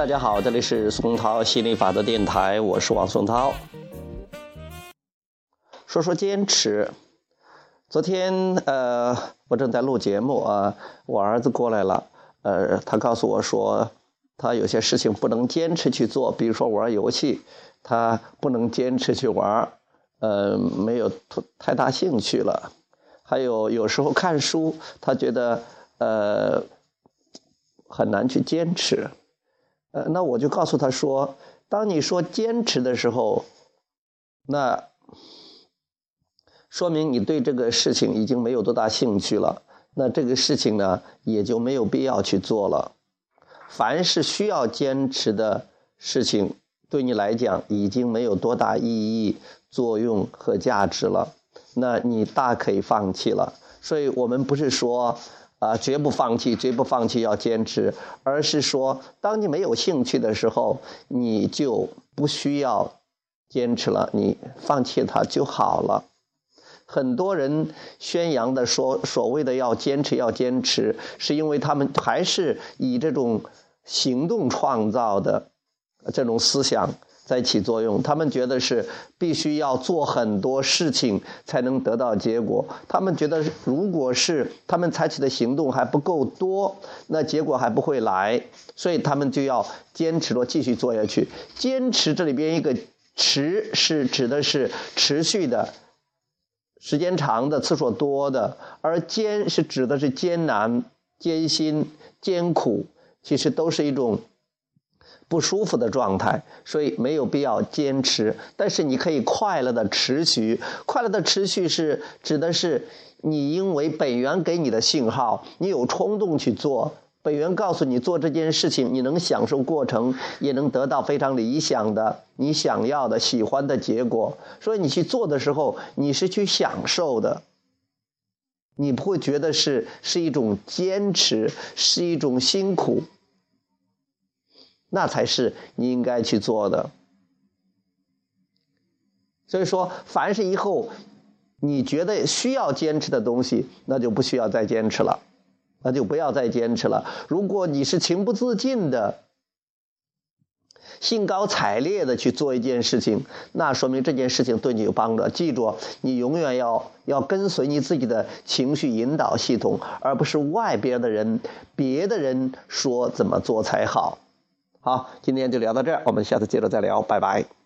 大家好，这里是松涛心理法则电台，我是王松涛。说说坚持。昨天呃，我正在录节目啊，我儿子过来了，呃，他告诉我说，他有些事情不能坚持去做，比如说玩游戏，他不能坚持去玩，呃，没有太大兴趣了。还有有时候看书，他觉得呃很难去坚持。呃，那我就告诉他说，当你说坚持的时候，那说明你对这个事情已经没有多大兴趣了。那这个事情呢，也就没有必要去做了。凡是需要坚持的事情，对你来讲已经没有多大意义、作用和价值了，那你大可以放弃了。所以我们不是说。啊，绝不放弃，绝不放弃，要坚持。而是说，当你没有兴趣的时候，你就不需要坚持了，你放弃它就好了。很多人宣扬的说，所谓的要坚持，要坚持，是因为他们还是以这种行动创造的这种思想。在起作用，他们觉得是必须要做很多事情才能得到结果。他们觉得，如果是他们采取的行动还不够多，那结果还不会来，所以他们就要坚持着继续做下去。坚持这里边一个“持”是指的是持续的、时间长的、次数多的，而“艰”是指的是艰难、艰辛、艰苦，其实都是一种。不舒服的状态，所以没有必要坚持。但是你可以快乐的持续，快乐的持续是指的是你因为本源给你的信号，你有冲动去做。本源告诉你做这件事情，你能享受过程，也能得到非常理想的、你想要的、喜欢的结果。所以你去做的时候，你是去享受的，你不会觉得是是一种坚持，是一种辛苦。那才是你应该去做的。所以说，凡是以后你觉得需要坚持的东西，那就不需要再坚持了，那就不要再坚持了。如果你是情不自禁的、兴高采烈的去做一件事情，那说明这件事情对你有帮助。记住，你永远要要跟随你自己的情绪引导系统，而不是外边的人、别的人说怎么做才好。好，今天就聊到这儿，我们下次接着再聊，拜拜。